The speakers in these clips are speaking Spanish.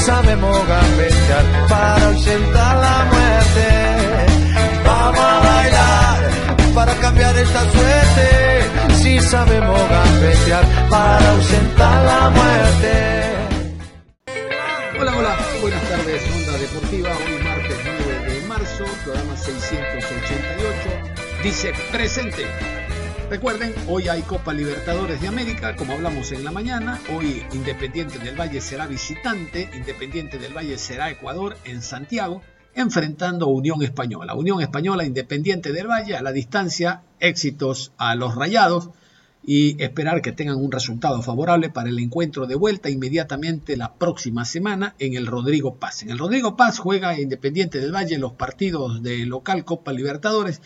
Sabemos gambetear para ausentar la muerte. Vamos a bailar para cambiar esta suerte. Si sabemos gambetear para ausentar la muerte. Hola, hola, buenas tardes, Onda Deportiva. Hoy martes 9 de marzo, programa 688. Dice presente. Recuerden, hoy hay Copa Libertadores de América, como hablamos en la mañana. Hoy Independiente del Valle será visitante, Independiente del Valle será Ecuador en Santiago, enfrentando a Unión Española. Unión Española, Independiente del Valle, a la distancia, éxitos a los rayados y esperar que tengan un resultado favorable para el encuentro de vuelta inmediatamente la próxima semana en el Rodrigo Paz. En el Rodrigo Paz juega Independiente del Valle los partidos de local Copa Libertadores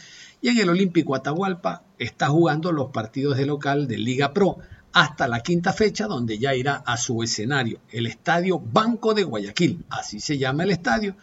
y en el Olímpico Atahualpa está jugando los partidos de local de Liga Pro hasta la quinta fecha donde ya irá a su escenario, el Estadio Banco de Guayaquil, así se llama el estadio,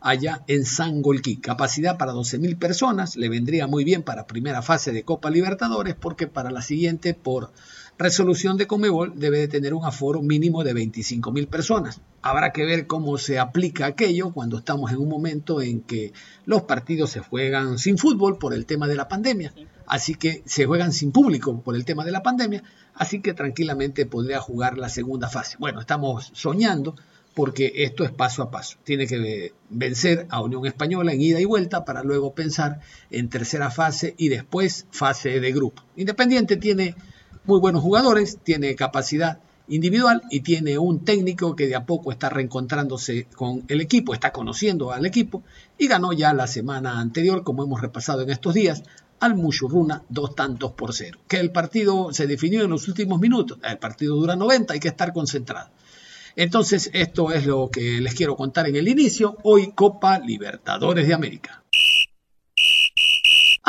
allá en Sangolquí. Capacidad para 12.000 personas, le vendría muy bien para primera fase de Copa Libertadores porque para la siguiente por resolución de Comebol debe de tener un aforo mínimo de 25 mil personas. Habrá que ver cómo se aplica aquello cuando estamos en un momento en que los partidos se juegan sin fútbol por el tema de la pandemia. Así que se juegan sin público por el tema de la pandemia. Así que tranquilamente podría jugar la segunda fase. Bueno, estamos soñando porque esto es paso a paso. Tiene que vencer a Unión Española en ida y vuelta para luego pensar en tercera fase y después fase de grupo. Independiente tiene muy buenos jugadores, tiene capacidad individual y tiene un técnico que de a poco está reencontrándose con el equipo, está conociendo al equipo y ganó ya la semana anterior, como hemos repasado en estos días, al Mushurruna dos tantos por cero. Que el partido se definió en los últimos minutos, el partido dura 90, hay que estar concentrado. Entonces, esto es lo que les quiero contar en el inicio. Hoy Copa Libertadores de América.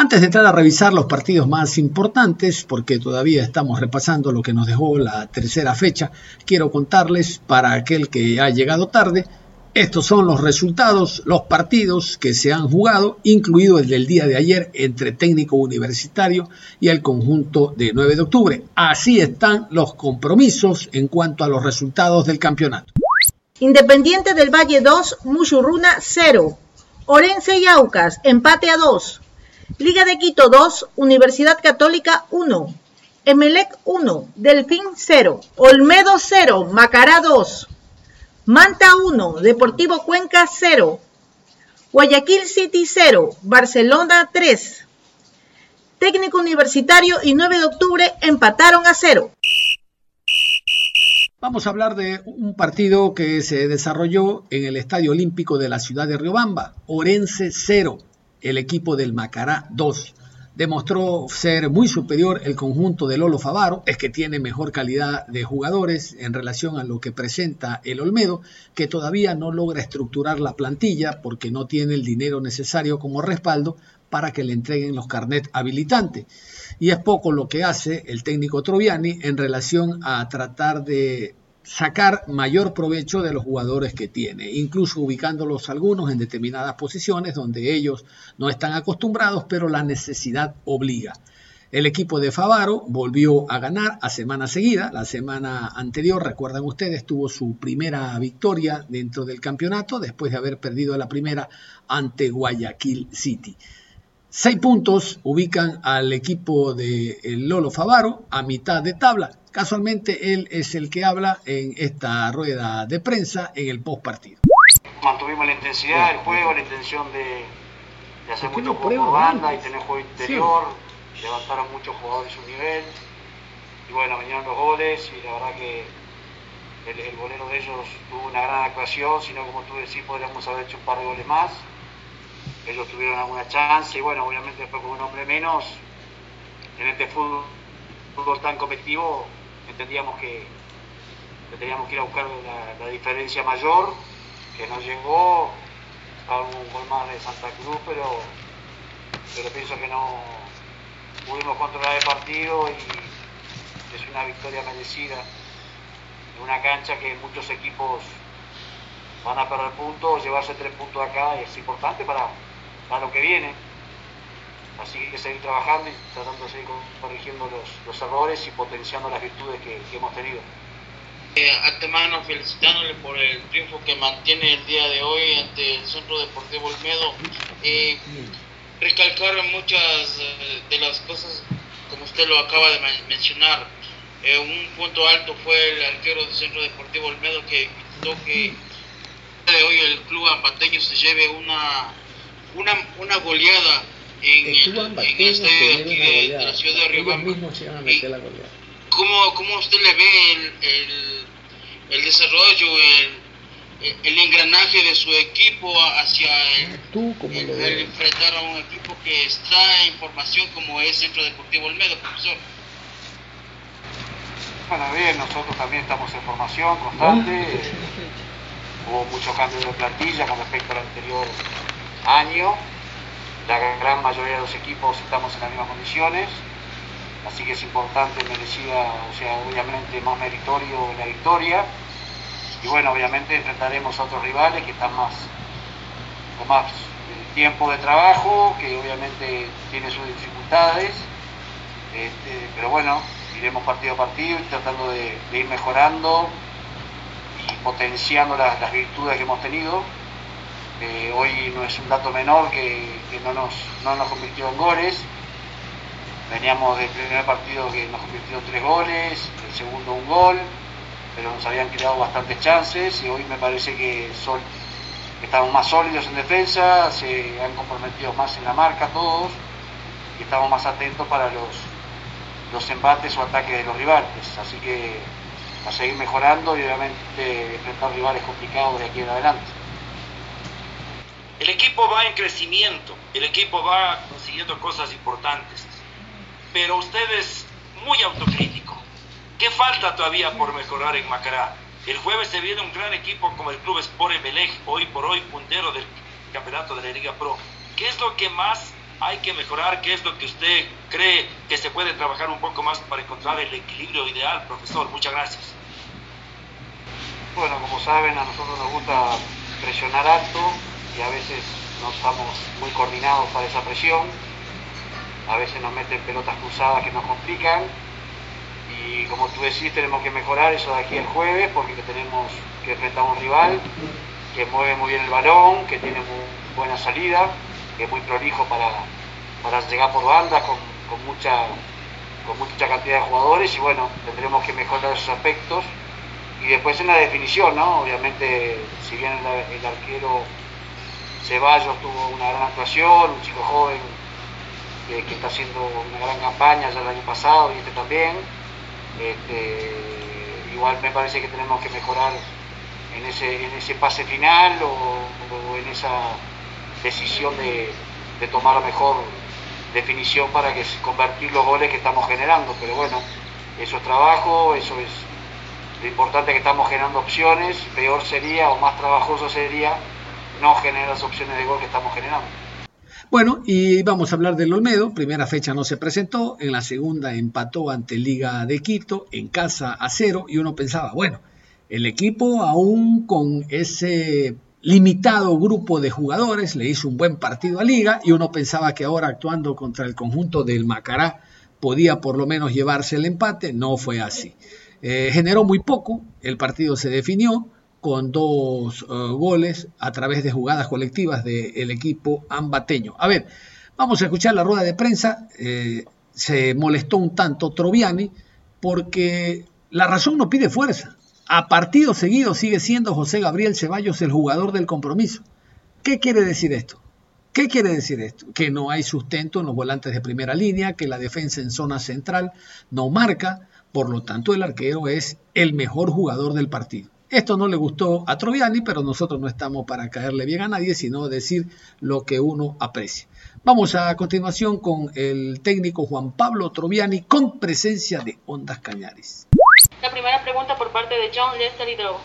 Antes de entrar a revisar los partidos más importantes, porque todavía estamos repasando lo que nos dejó la tercera fecha, quiero contarles para aquel que ha llegado tarde, estos son los resultados, los partidos que se han jugado, incluido el del día de ayer entre técnico universitario y el conjunto de 9 de octubre. Así están los compromisos en cuanto a los resultados del campeonato. Independiente del Valle 2, Muchurruna 0. Orense y Aucas, empate a 2. Liga de Quito 2, Universidad Católica 1, Emelec 1, Delfín 0, Olmedo 0, Macará 2, Manta 1, Deportivo Cuenca 0, Guayaquil City 0, Barcelona 3. Técnico Universitario y 9 de octubre empataron a 0. Vamos a hablar de un partido que se desarrolló en el Estadio Olímpico de la ciudad de Riobamba, Orense 0, el equipo del Macará 2. Demostró ser muy superior el conjunto de Lolo Favaro, es que tiene mejor calidad de jugadores en relación a lo que presenta el Olmedo, que todavía no logra estructurar la plantilla porque no tiene el dinero necesario como respaldo para que le entreguen los carnet habilitantes. Y es poco lo que hace el técnico Troviani en relación a tratar de sacar mayor provecho de los jugadores que tiene, incluso ubicándolos algunos en determinadas posiciones donde ellos no están acostumbrados, pero la necesidad obliga. El equipo de Favaro volvió a ganar a semana seguida. La semana anterior, recuerdan ustedes, tuvo su primera victoria dentro del campeonato después de haber perdido la primera ante Guayaquil City. Seis puntos ubican al equipo de Lolo Favaro a mitad de tabla. Casualmente él es el que habla en esta rueda de prensa en el post partido. Mantuvimos la intensidad del juego, la intención de, hacer mucho juego por banda y tener juego interior, levantar a muchos jugadores su nivel. Y bueno, vinieron los goles y la verdad que el, el bolero de ellos tuvo una gran actuación, sino como tú decís, podríamos haber hecho un par de goles más ellos tuvieron alguna chance y bueno, obviamente después con un hombre menos, en este fútbol, tan competitivo, entendíamos que, teníamos que ir a buscar la, diferencia mayor, que nos llegó, a un gol más de Santa Cruz, pero, pero pienso que no pudimos controlar el partido y es una victoria merecida en una cancha que muchos equipos van a perder puntos, llevarse tres puntos acá es importante para, para lo que viene. Así que seguir trabajando y tratando de seguir corrigiendo los, errores y potenciando las virtudes que, hemos tenido. Eh, antemano felicitándole por el triunfo que mantiene el día de hoy ante el Centro Deportivo Olmedo. Eh, recalcar muchas eh, de las cosas, como usted lo acaba de mencionar. Eh, un punto alto fue el arquero del Centro Deportivo Olmedo que evitó que de hoy el club ambateño se lleve una, una, una goleada en el, en el estadio de, de, la ciudad de Riobamba. ¿Cómo, ¿Cómo usted le ve el, el, el desarrollo, el, el, engranaje de su equipo hacia el, el, enfrentar a un equipo que está en formación como es Centro Deportivo Olmedo, profesor? Bueno, bien, nosotros también estamos en formación constante. Hubo muchos cambios de plantilla con respecto al anterior año. La gran mayoría de los equipos estamos en las mismas condiciones, así que es importante, merecida, o sea, obviamente más meritorio la victoria. Y bueno, obviamente enfrentaremos a otros rivales que están más con más eh, tiempo de trabajo, que obviamente tiene sus dificultades, este, pero bueno, iremos partido a partido y tratando de ir mejorando potenciando las, virtudes que hemos tenido. Hoy no es un dato menor que, no, nos, no nos convirtió en goles. Veníamos del primer partido que nos convirtió en tres goles, el segundo un gol, pero nos habían creado bastantes chances y hoy me parece que estamos más sólidos en defensa, se han comprometido más en la marca todos y estamos más atentos para los, los embates o ataques de los rivales. Así que a seguir mejorando y obviamente enfrentar rivales complicados de aquí en adelante. El equipo va en crecimiento, el equipo va consiguiendo cosas importantes, pero usted es muy autocrítico. ¿Qué falta todavía por mejorar en Macará? El jueves se viene un gran equipo como el Club Sport Emelec, hoy por hoy puntero del campeonato de la Liga Pro. ¿Qué es lo que más hay que mejorar? ¿Qué es lo que usted cree que se puede trabajar un poco más para encontrar el equilibrio ideal, profesor? Muchas gracias. Bueno, como saben, a nosotros nos gusta presionar alto y a veces no estamos muy coordinados para esa presión. A veces nos meten pelotas cruzadas que nos complican. Y como tú decís, tenemos que mejorar eso de aquí el jueves porque tenemos que enfrentar a un rival que mueve muy bien el balón, que tiene muy buena salida que es muy prolijo para, para llegar por banda con, mucha, con mucha cantidad de jugadores y bueno, tendremos que mejorar esos aspectos. Y después en la definición, ¿no? Obviamente, si bien el, arquero Ceballos tuvo una gran actuación, un chico joven que, está haciendo una gran campaña ya el año pasado y este también, este, igual me parece que tenemos que mejorar en ese, pase final o en esa decisión de, tomar la mejor definición para que convertir los goles que estamos generando. Pero bueno, eso es trabajo, eso es lo importante que estamos generando opciones. Peor sería o más trabajoso sería no generar las opciones de gol que estamos generando. Bueno, y vamos a hablar del Olmedo. Primera fecha no se presentó, en la segunda empató ante Liga de Quito, en casa a cero, y uno pensaba, bueno, el equipo aún con ese limitado grupo de jugadores, le hizo un buen partido a Liga y uno pensaba que ahora actuando contra el conjunto del Macará podía por lo menos llevarse el empate, no fue así. Eh, generó muy poco, el partido se definió con dos eh, goles a través de jugadas colectivas del equipo ambateño. A ver, vamos a escuchar la rueda de prensa. Eh, se molestó un tanto Troviani porque la razón no pide fuerza a partido seguido sigue siendo José Gabriel Ceballos el jugador del compromiso. ¿Qué quiere decir esto? ¿Qué quiere decir esto? Que no hay sustento en los volantes de primera línea, que la defensa en zona central no marca, por lo tanto el arquero es el mejor jugador del partido. Esto no le gustó a Troviani, pero nosotros no estamos para caerle bien a nadie, sino decir lo que uno aprecia. Vamos a continuación con el técnico Juan Pablo Troviani con presencia de Ondas Cañares. La primera pregunta por parte de John Lester Hidro.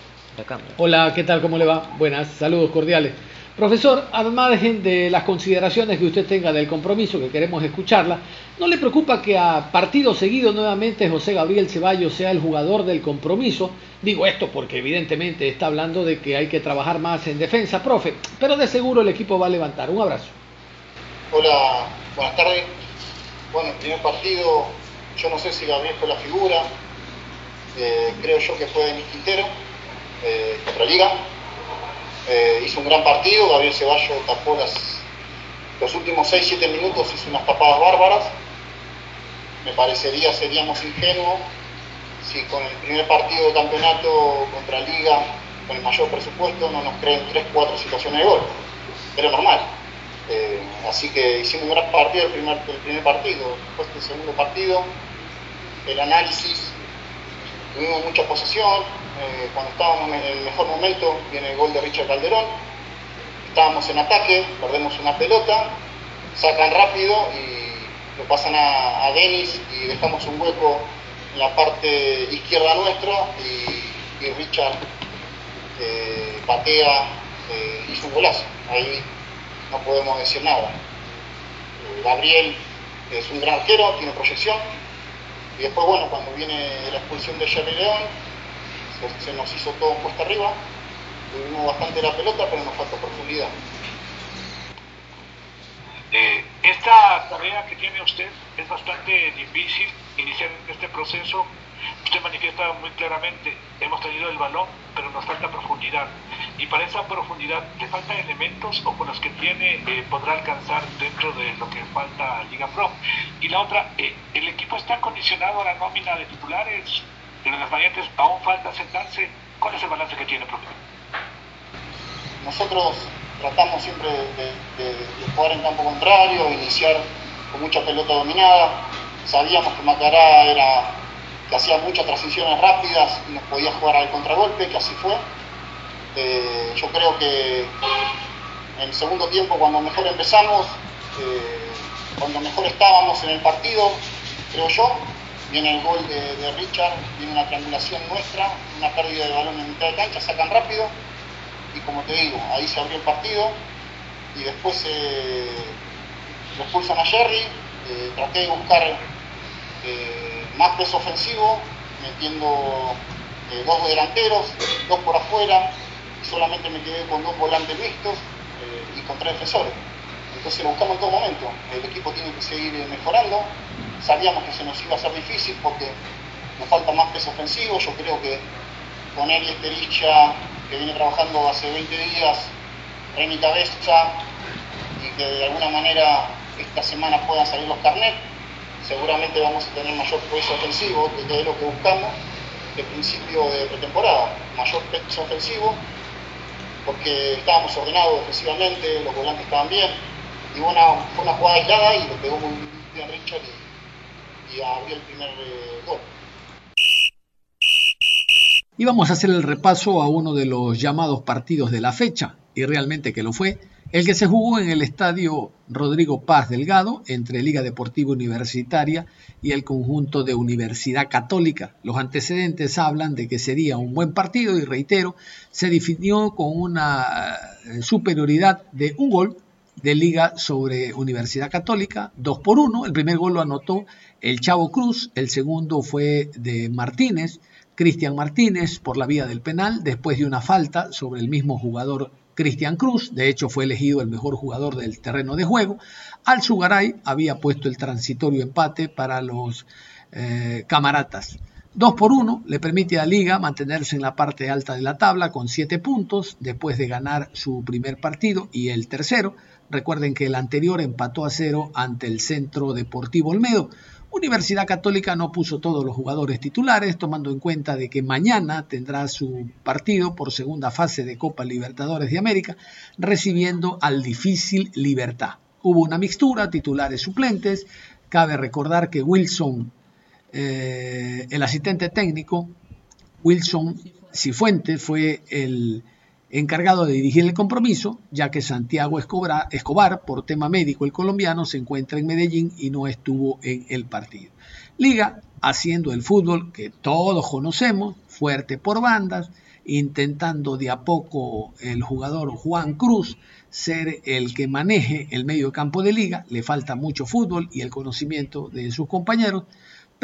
Hola, ¿qué tal? ¿Cómo le va? Buenas, saludos cordiales. Profesor, al margen de las consideraciones que usted tenga del compromiso, que queremos escucharla, ¿no le preocupa que a partido seguido nuevamente José Gabriel Ceballos sea el jugador del compromiso? Digo esto porque evidentemente está hablando de que hay que trabajar más en defensa, profe, pero de seguro el equipo va a levantar. Un abrazo. Hola, buenas tardes. Bueno, el primer partido, yo no sé si Gabriel fue la figura, eh, creo yo que fue Denis Quintero, eh, contra Liga eh, hizo un gran partido, Gabriel Ceballos tapó los últimos 6-7 minutos, hizo unas tapadas bárbaras. Me parecería, seríamos ingenuos si con el primer partido de campeonato contra Liga, con el mayor presupuesto, no nos creen 3-4 situaciones de gol. Era normal. Eh, así que hicimos un gran partido el primer, el primer partido. Después del segundo partido, el análisis, tuvimos mucha posesión, eh, cuando estábamos en el mejor momento, viene el gol de Richard Calderón, estábamos en ataque, perdemos una pelota, sacan rápido y lo pasan a, Denis y dejamos un hueco en la parte izquierda nuestra y, Richard eh, patea, eh, hizo un golazo, ahí no podemos decir nada. Gabriel es un gran arquero, tiene proyección, y después, bueno, cuando viene la expulsión de Jerry León, se, nos hizo todo puesta arriba, tuvimos bastante la pelota, pero nos faltó profundidad. Esta tarea que tiene usted es bastante difícil, iniciar este proceso. Usted manifiesta muy claramente, hemos tenido el balón, pero nos falta profundidad. Y para esa profundidad, ¿le faltan elementos o con los que tiene eh, podrá alcanzar dentro de lo que falta Liga Pro? Y la otra, eh, ¿el equipo está condicionado a la nómina de titulares? en las variantes aún falta sentarse. ¿Cuál es el balance que tiene, profe? Nosotros tratamos siempre de, jugar en campo contrario, iniciar con mucha pelota dominada. Sabíamos que Macará era que hacía muchas transiciones rápidas y nos podía jugar al contragolpe, que así fue. Eh, yo creo que en el segundo tiempo, cuando mejor empezamos, eh, cuando mejor estábamos en el partido, creo yo, viene el gol de, Richard, viene una triangulación nuestra, una pérdida de balón en mitad de cancha, sacan rápido y como te digo, ahí se abrió el partido y después eh, expulsan a Jerry, eh, traté de buscar eh, más peso ofensivo, metiendo eh, dos delanteros, dos por afuera, solamente me quedé con dos volantes mixtos y con tres defensores. Entonces lo buscamos en todo momento. El equipo tiene que seguir mejorando, sabíamos que se nos iba a hacer difícil porque nos falta más peso ofensivo. Yo creo que con él y Estericha, que viene trabajando hace 20 días mi cabeza y que de alguna manera esta semana puedan salir los carnets, seguramente vamos a tener mayor peso ofensivo, que es lo que buscamos de principio de pretemporada, mayor peso ofensivo, porque estábamos ordenados defensivamente, los volantes estaban bien, y fue una jugada aislada y lo pegó muy bien Richard y el primer eh, gol. Y vamos a hacer el repaso a uno de los llamados partidos de la fecha, y realmente que lo fue, el que se jugó en el estadio Rodrigo Paz Delgado entre Liga Deportiva Universitaria y el conjunto de Universidad Católica. Los antecedentes hablan de que sería un buen partido y reitero, se definió con una eh, superioridad de un gol de Liga sobre Universidad Católica, 2 por 1. El primer gol lo anotó el Chavo Cruz, el segundo fue de Martínez, Cristian Martínez por la vía del penal, después de una falta sobre el mismo jugador Cristian Cruz, de hecho fue elegido el mejor jugador del terreno de juego. Al Sugaray había puesto el transitorio empate para los eh, camaratas. 2 por 1 le permite a Liga mantenerse en la parte alta de la tabla con 7 puntos después de ganar su primer partido y el tercero. Recuerden que el anterior empató a cero ante el Centro Deportivo Olmedo. Universidad Católica no puso todos los jugadores titulares, tomando en cuenta de que mañana tendrá su partido por segunda fase de Copa Libertadores de América, recibiendo al difícil Libertad. Hubo una mixtura, titulares suplentes. Cabe recordar que Wilson, eh, el asistente técnico, Wilson Cifuentes fue el encargado de dirigir el compromiso, ya que Santiago Escobar, por tema médico el colombiano, se encuentra en Medellín y no estuvo en el partido. Liga haciendo el fútbol que todos conocemos, fuerte por bandas, intentando de a poco el jugador Juan Cruz ser el que maneje el medio campo de liga, le falta mucho fútbol y el conocimiento de sus compañeros,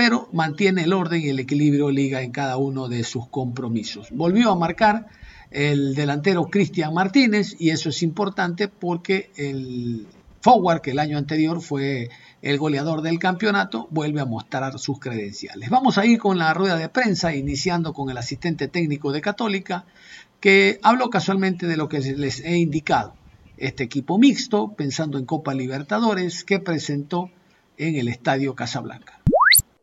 pero mantiene el orden y el equilibrio liga en cada uno de sus compromisos. Volvió a marcar el delantero Cristian Martínez y eso es importante porque el forward que el año anterior fue el goleador del campeonato vuelve a mostrar sus credenciales. Vamos a ir con la rueda de prensa, iniciando con el asistente técnico de Católica, que habló casualmente de lo que les he indicado. Este equipo mixto, pensando en Copa Libertadores, que presentó en el Estadio Casablanca.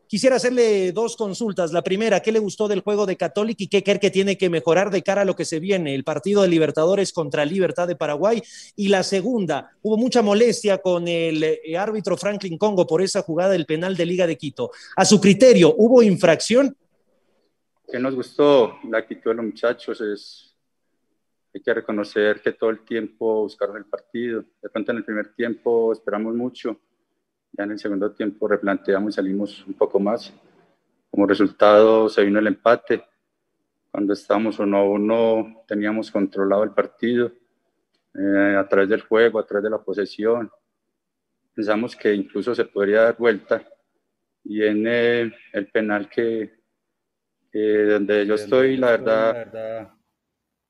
Quisiera hacerle dos consultas. La primera, ¿qué le gustó del juego de Católica y qué cree que tiene que mejorar de cara a lo que se viene, el partido de Libertadores contra Libertad de Paraguay? Y la segunda, hubo mucha molestia con el eh, árbitro Franklin Congo por esa jugada del penal de Liga de Quito. A su criterio, ¿hubo infracción? Que nos gustó la actitud de los muchachos es hay que reconocer que todo el tiempo buscaron el partido. De pronto en el primer tiempo esperamos mucho ya en el segundo tiempo replanteamos y salimos un poco más. Como resultado se vino el empate. Cuando estábamos uno a uno teníamos controlado el partido eh, a través del juego, a través de la posesión. Pensamos que incluso se podría dar vuelta. Y en eh, el penal que, donde yo estoy, la verdad, la verdad,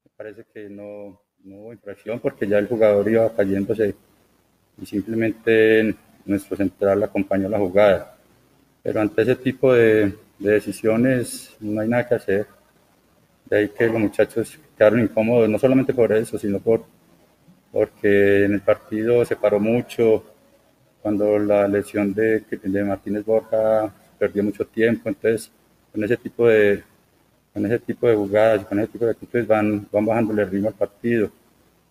me parece que no, no hubo infracción porque ya el jugador iba cayéndose y simplemente nuestro central acompañó la jugada. Pero ante ese tipo de, decisiones no hay nada que hacer. De ahí que los muchachos quedaron incómodos, no solamente por eso, sino por, porque en el partido se paró mucho, cuando la lesión de, de Martínez Borja perdió mucho tiempo, entonces con ese tipo de, con ese tipo de jugadas, con ese tipo de actitudes van, van bajando el ritmo al partido.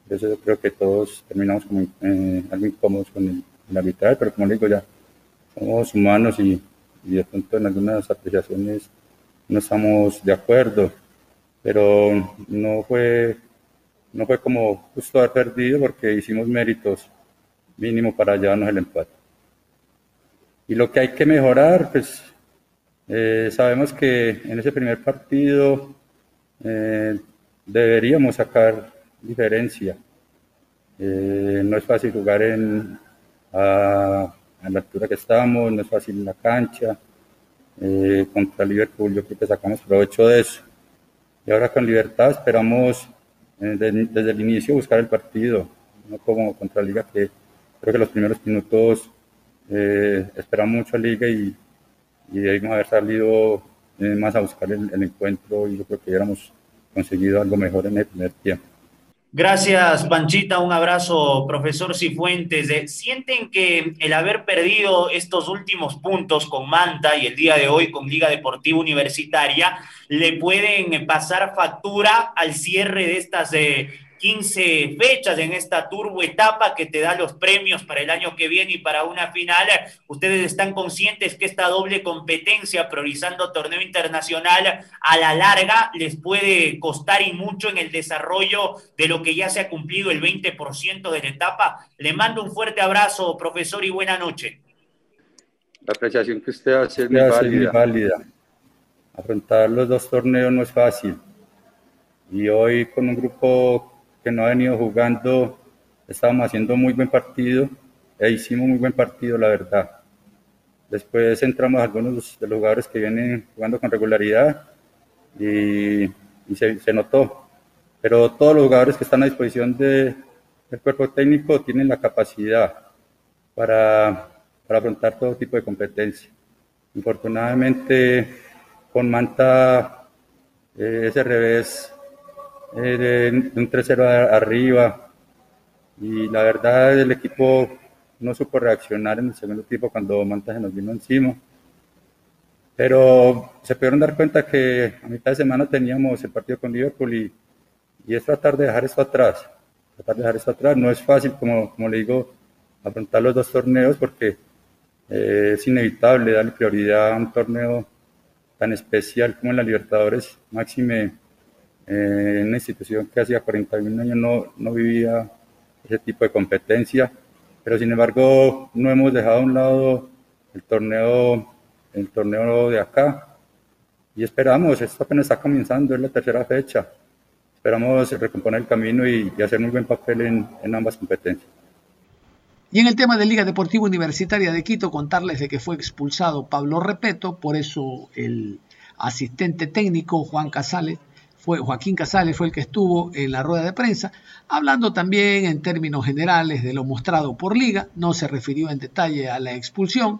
Por eso yo creo que todos terminamos como eh, algo incómodos con el, la mitad, pero como le digo ya, somos humanos y, y de pronto en algunas apreciaciones no estamos de acuerdo, pero no fue, no fue como justo haber perdido porque hicimos méritos mínimo para llevarnos el empate. Y lo que hay que mejorar, pues eh, sabemos que en ese primer partido eh, deberíamos sacar diferencia. Eh, no es fácil jugar en, a, la altura que estamos, no es fácil la cancha. Eh, contra Liverpool yo creo que sacamos provecho de eso. Y ahora con Libertad esperamos eh, desde el inicio buscar el partido, no como contra Liga que creo que los primeros minutos eh, esperamos mucho a Liga y, y debimos haber salido eh, más a buscar el, el encuentro y yo creo que hubiéramos conseguido algo mejor en el primer tiempo. Gracias, Panchita. Un abrazo, profesor Cifuentes. ¿Sienten que el haber perdido estos últimos puntos con Manta y el día de hoy con Liga Deportiva Universitaria le pueden pasar factura al cierre de estas eh, 15 fechas en esta turbo etapa que te da los premios para el año que viene y para una final. Ustedes están conscientes que esta doble competencia, priorizando torneo internacional, a la larga les puede costar y mucho en el desarrollo de lo que ya se ha cumplido el 20% de la etapa. Le mando un fuerte abrazo, profesor, y buena noche. La apreciación que usted hace es muy válida. válida. Afrontar los dos torneos no es fácil. Y hoy con un grupo no ha venido jugando, estábamos haciendo muy buen partido e hicimos muy buen partido, la verdad. Después entramos algunos de los jugadores que vienen jugando con regularidad y, se, notó. Pero todos los jugadores que están a disposición de, del cuerpo técnico tienen la capacidad para, para afrontar todo tipo de competencia. Infortunadamente, con Manta, eh, ese revés eh, de, un 3-0 arriba y la verdad el equipo no supo reaccionar en el segundo tiempo cuando Manta se nos vino encima. Pero se pudieron dar cuenta que a mitad de semana teníamos el partido con Liverpool y, es tratar de dejar esto atrás. Tratar de dejar esto atrás. No es fácil, como, como le digo, afrontar los dos torneos porque eh, es inevitable darle prioridad a un torneo tan especial como la Libertadores, máxime en una institución que hacía 41 años no, no vivía ese tipo de competencia, pero sin embargo no hemos dejado a un lado el torneo, el torneo de acá y esperamos, esto apenas está comenzando, es la tercera fecha, esperamos recomponer el camino y, hacer un buen papel en, en ambas competencias. Y en el tema de Liga Deportiva Universitaria de Quito, contarles de que fue expulsado Pablo Repeto, por eso el asistente técnico Juan Casales fue, Joaquín Casales fue el que estuvo en la rueda de prensa, hablando también en términos generales de lo mostrado por Liga, no se refirió en detalle a la expulsión,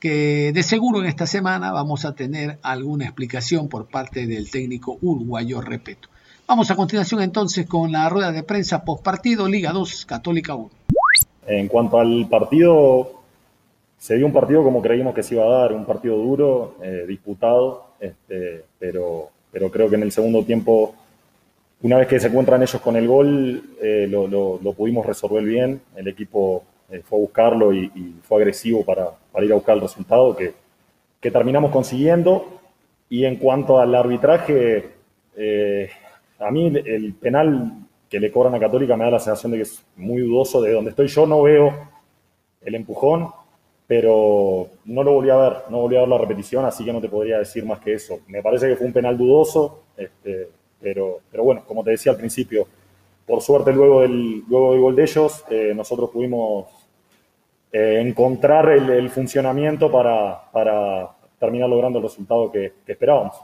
que de seguro en esta semana vamos a tener alguna explicación por parte del técnico uruguayo Repeto. Vamos a continuación entonces con la rueda de prensa post partido Liga 2 Católica 1. En cuanto al partido, se dio un partido como creímos que se iba a dar, un partido duro, eh, disputado, este, pero pero creo que en el segundo tiempo, una vez que se encuentran ellos con el gol, eh, lo, pudimos resolver bien. El equipo eh, fue a buscarlo y, fue agresivo para, ir a buscar el resultado que, terminamos consiguiendo. Y en cuanto al arbitraje, eh, a mí el penal que le cobran a Católica me da la sensación de que es muy dudoso. De donde estoy yo no veo el empujón pero no lo volví a ver, no volví a ver la repetición, así que no te podría decir más que eso. Me parece que fue un penal dudoso, este, pero, pero bueno, como te decía al principio, por suerte luego del, luego del gol de ellos, eh, nosotros pudimos eh, encontrar el, funcionamiento para, para, terminar logrando el resultado que esperábamos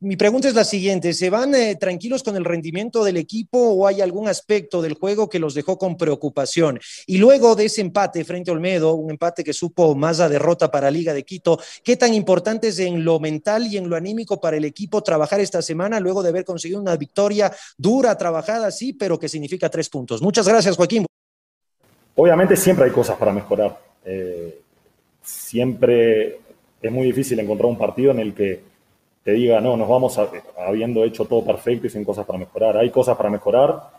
mi pregunta es la siguiente, ¿se van eh, tranquilos con el rendimiento del equipo o hay algún aspecto del juego que los dejó con preocupación? Y luego de ese empate frente a Olmedo, un empate que supo más a derrota para Liga de Quito, ¿qué tan importante es en lo mental y en lo anímico para el equipo trabajar esta semana luego de haber conseguido una victoria dura, trabajada, sí, pero que significa tres puntos? Muchas gracias, Joaquín. Obviamente siempre hay cosas para mejorar. Eh, siempre es muy difícil encontrar un partido en el que te diga, no, nos vamos habiendo hecho todo perfecto y sin cosas para mejorar. Hay cosas para mejorar,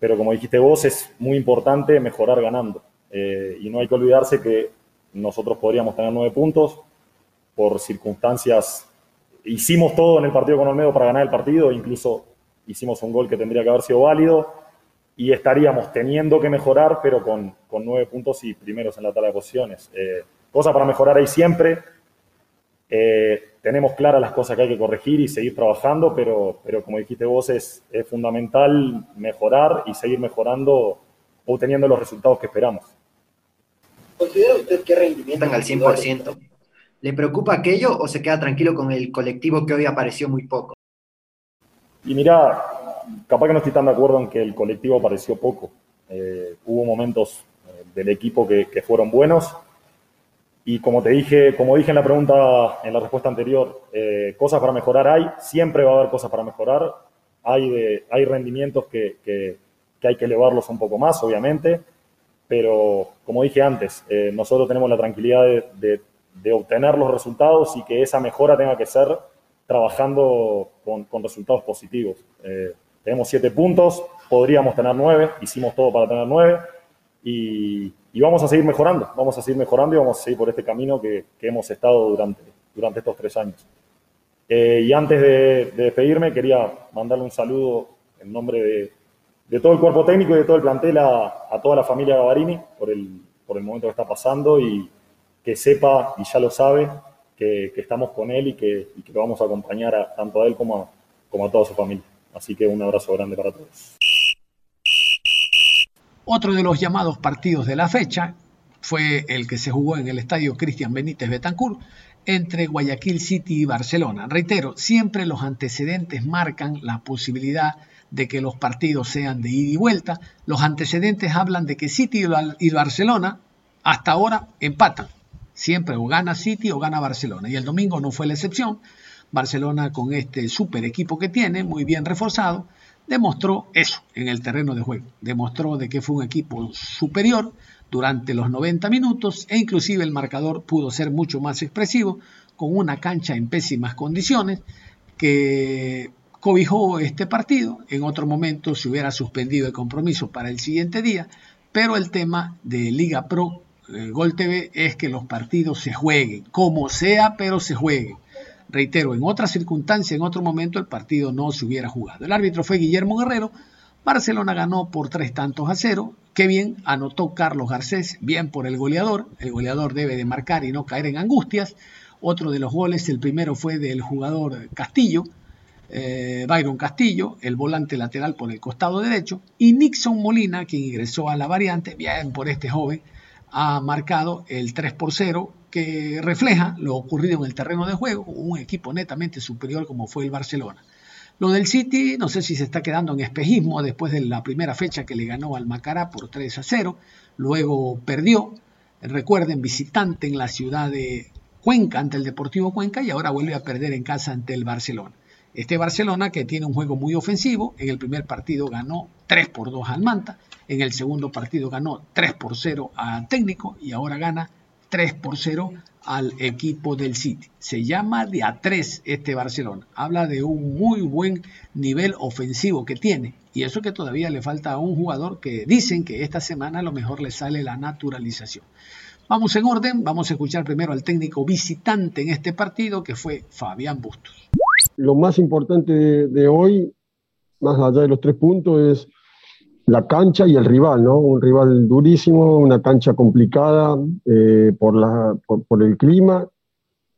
pero como dijiste vos, es muy importante mejorar ganando. Eh, y no hay que olvidarse que nosotros podríamos tener nueve puntos por circunstancias. Hicimos todo en el partido con Olmedo para ganar el partido, incluso hicimos un gol que tendría que haber sido válido y estaríamos teniendo que mejorar, pero con, con nueve puntos y primeros en la tabla de posiciones. Eh, cosas para mejorar ahí siempre. Eh, tenemos claras las cosas que hay que corregir y seguir trabajando, pero, pero como dijiste vos, es, es fundamental mejorar y seguir mejorando, obteniendo los resultados que esperamos. ¿Considera usted que rendimiento al 100%? ¿Le preocupa aquello o se queda tranquilo con el colectivo que hoy apareció muy poco? Y mira, capaz que no estoy tan de acuerdo en que el colectivo apareció poco. Eh, hubo momentos eh, del equipo que, que fueron buenos, y como te dije, como dije en la pregunta, en la respuesta anterior, eh, cosas para mejorar hay, siempre va a haber cosas para mejorar. Hay, de, hay rendimientos que, que, hay que elevarlos un poco más, obviamente, pero como dije antes, eh, nosotros tenemos la tranquilidad de, de, obtener los resultados y que esa mejora tenga que ser trabajando con, con resultados positivos. Eh, tenemos siete puntos, podríamos tener nueve, hicimos todo para tener nueve y y vamos a seguir mejorando, vamos a seguir mejorando y vamos a seguir por este camino que, hemos estado durante, durante estos tres años. Eh, y antes de, despedirme, quería mandarle un saludo en nombre de, todo el cuerpo técnico y de todo el plantel a, toda la familia Gavarini por el, por el momento que está pasando y que sepa, y ya lo sabe, que, estamos con él y que, lo vamos a acompañar tanto a él como como a toda su familia. Así que un abrazo grande para todos. Otro de los llamados partidos de la fecha fue el que se jugó en el estadio Cristian Benítez Betancourt entre Guayaquil City y Barcelona. Reitero, siempre los antecedentes marcan la posibilidad de que los partidos sean de ida y vuelta. Los antecedentes hablan de que City y Barcelona hasta ahora empatan. Siempre o gana City o gana Barcelona. Y el domingo no fue la excepción. Barcelona con este super equipo que tiene, muy bien reforzado, demostró eso en el terreno de juego. Demostró de que fue un equipo superior durante los 90 minutos e inclusive el marcador pudo ser mucho más expresivo con una cancha en pésimas condiciones que cobijó este partido. En otro momento se hubiera suspendido el compromiso para el siguiente día, pero el tema de Liga Pro eh, Gol TV es que los partidos se jueguen, como sea, pero se jueguen. Reitero, en otra circunstancia, en otro momento, el partido no se hubiera jugado. El árbitro fue Guillermo Guerrero. Barcelona ganó por tres tantos a cero. Qué bien anotó Carlos Garcés, bien por el goleador. El goleador debe de marcar y no caer en angustias. Otro de los goles, el primero fue del jugador Castillo, eh, Byron Castillo, el volante lateral por el costado derecho, y Nixon Molina, quien ingresó a la variante, bien por este joven, ha marcado el 3 por 0 que refleja lo ocurrido en el terreno de juego, un equipo netamente superior como fue el Barcelona. Lo del City, no sé si se está quedando en espejismo después de la primera fecha que le ganó al Macará por 3 a 0, luego perdió, recuerden, visitante en la ciudad de Cuenca ante el Deportivo Cuenca y ahora vuelve a perder en casa ante el Barcelona. Este Barcelona que tiene un juego muy ofensivo, en el primer partido ganó 3 por 2 al Manta, en el segundo partido ganó 3 por 0 al técnico y ahora gana 3 por 0 al equipo del City. Se llama de a 3 este Barcelona. Habla de un muy buen nivel ofensivo que tiene. Y eso que todavía le falta a un jugador que dicen que esta semana a lo mejor le sale la naturalización. Vamos en orden, vamos a escuchar primero al técnico visitante en este partido que fue Fabián Bustos. Lo más importante de, hoy, más allá de los tres puntos, es la cancha y el rival, ¿no? Un rival durísimo, una cancha complicada eh, por, la, por, el clima.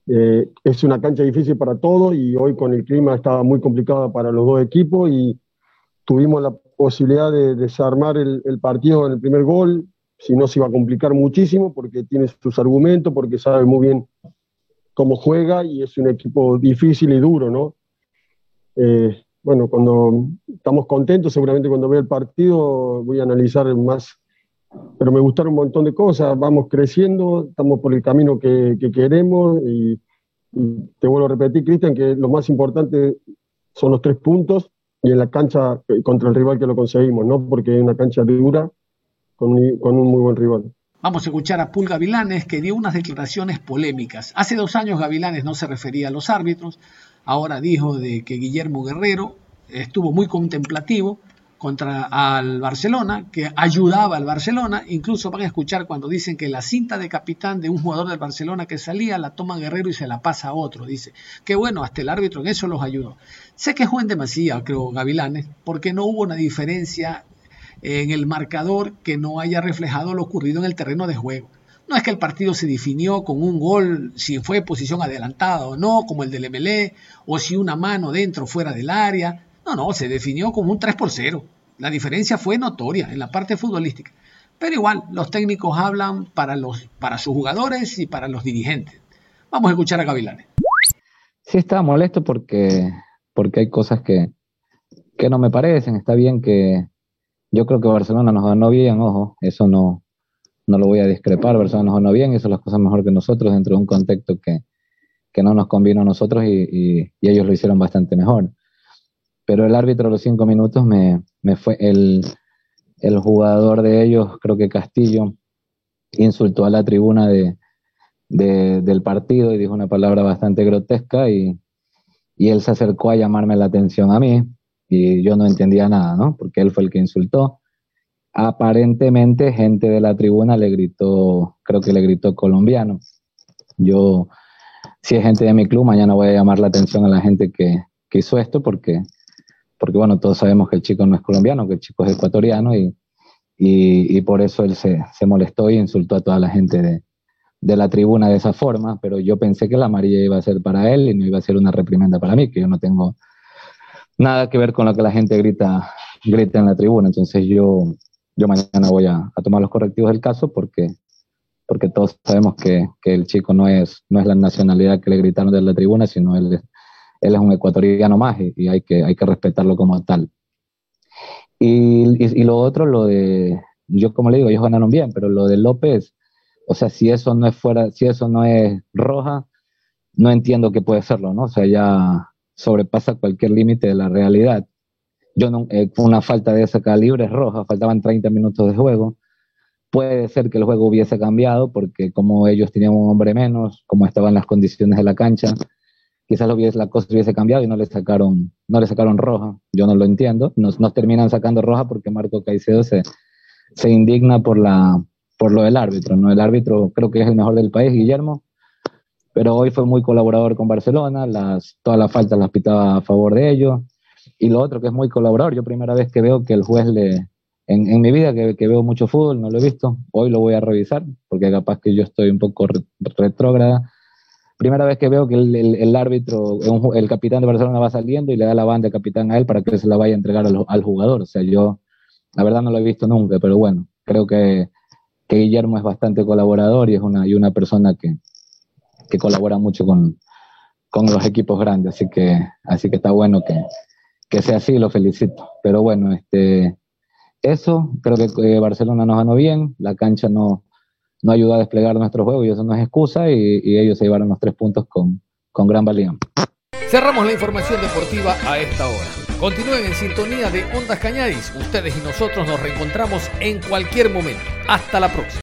Eh, es una cancha difícil para todos y hoy con el clima estaba muy complicada para los dos equipos y tuvimos la posibilidad de desarmar el, partido en el primer gol, si no se iba a complicar muchísimo porque tiene sus argumentos, porque sabe muy bien cómo juega y es un equipo difícil y duro, ¿no? Eh, bueno, cuando estamos contentos, seguramente cuando vea el partido voy a analizar más, pero me gustaron un montón de cosas, vamos creciendo, estamos por el camino que, queremos y, te vuelvo a repetir, Cristian, que lo más importante son los tres puntos y en la cancha contra el rival que lo conseguimos, ¿no? Porque es una cancha dura con con un muy buen rival. Vamos a escuchar a Pul Gavilanes que dio unas declaraciones polémicas. Hace dos años Gavilanes no se refería a los árbitros, ahora dijo de que Guillermo Guerrero estuvo muy contemplativo contra al Barcelona, que ayudaba al Barcelona, incluso van a escuchar cuando dicen que la cinta de capitán de un jugador del Barcelona que salía la toma Guerrero y se la pasa a otro, dice, que bueno, hasta el árbitro en eso los ayudó. Se quejó en demasía, creo, Gavilanes, porque no hubo una diferencia en el marcador que no haya reflejado lo ocurrido en el terreno de juego. No es que el partido se definió con un gol, si fue posición adelantada o no, como el del MLE, o si una mano dentro o fuera del área. No, no, se definió como un 3 por 0. La diferencia fue notoria en la parte futbolística. Pero igual, los técnicos hablan para, los, para sus jugadores y para los dirigentes. Vamos a escuchar a Gavilanes. Sí, estaba molesto porque, porque hay cosas que, que no me parecen. Está bien que, yo creo que Barcelona nos ganó bien, ojo, eso no, no lo voy a discrepar, Barcelona nos ganó bien, hizo las cosas mejor que nosotros dentro de un contexto que, que no nos convino a nosotros y, y, ellos lo hicieron bastante mejor. Pero el árbitro a los cinco minutos me, me fue, el, el, jugador de ellos, creo que Castillo, insultó a la tribuna de, del partido y dijo una palabra bastante grotesca y, y él se acercó a llamarme la atención a mí y yo no entendía nada, ¿no? Porque él fue el que insultó. Aparentemente gente de la tribuna le gritó, creo que le gritó colombiano. Yo, si es gente de mi club, mañana voy a llamar la atención a la gente que, que hizo esto porque, porque, bueno, todos sabemos que el chico no es colombiano, que el chico es ecuatoriano y, y, y por eso él se, se, molestó y insultó a toda la gente de, de la tribuna de esa forma, pero yo pensé que la amarilla iba a ser para él y no iba a ser una reprimenda para mí, que yo no tengo nada que ver con lo que la gente grita, grita en la tribuna. Entonces yo, yo mañana voy a, tomar los correctivos del caso porque, porque todos sabemos que, que, el chico no es, no es la nacionalidad que le gritaron de la tribuna, sino él, él es un ecuatoriano más y, hay, que, hay que respetarlo como tal. Y, y, lo otro, lo de, yo como le digo, ellos ganaron bien, pero lo de López, o sea, si eso no es fuera, si eso no es roja, no entiendo qué puede serlo, ¿no? O sea, ya sobrepasa cualquier límite de la realidad. Yo no, eh, una falta de ese calibre es roja, faltaban 30 minutos de juego. Puede ser que el juego hubiese cambiado porque como ellos tenían un hombre menos, como estaban las condiciones de la cancha, quizás lo hubiese, la cosa hubiese cambiado y no le sacaron, no le sacaron roja. Yo no lo entiendo. Nos, nos terminan sacando roja porque Marco Caicedo se, se indigna por, la, por lo del árbitro. ¿no? El árbitro creo que es el mejor del país, Guillermo pero hoy fue muy colaborador con Barcelona, las, todas las faltas las pitaba a favor de ellos. Y lo otro que es muy colaborador, yo primera vez que veo que el juez le, en, en mi vida que, que, veo mucho fútbol, no lo he visto, hoy lo voy a revisar, porque capaz que yo estoy un poco retrógrada. Primera vez que veo que el, el, el árbitro, el capitán de Barcelona va saliendo y le da la banda de capitán a él para que se la vaya a entregar al, al jugador. O sea, yo la verdad no lo he visto nunca, pero bueno, creo que, que Guillermo es bastante colaborador y es una, y una persona que, que colabora mucho con, con los equipos grandes, así que, así que está bueno que, que sea así, lo felicito. Pero bueno, este, eso, creo que Barcelona nos ganó bien, la cancha no, no ayudó a desplegar nuestro juego y eso no es excusa y, ellos se llevaron los tres puntos con, con gran valía. Cerramos la información deportiva a esta hora. Continúen en sintonía de Ondas Cañaris. Ustedes y nosotros nos reencontramos en cualquier momento. Hasta la próxima.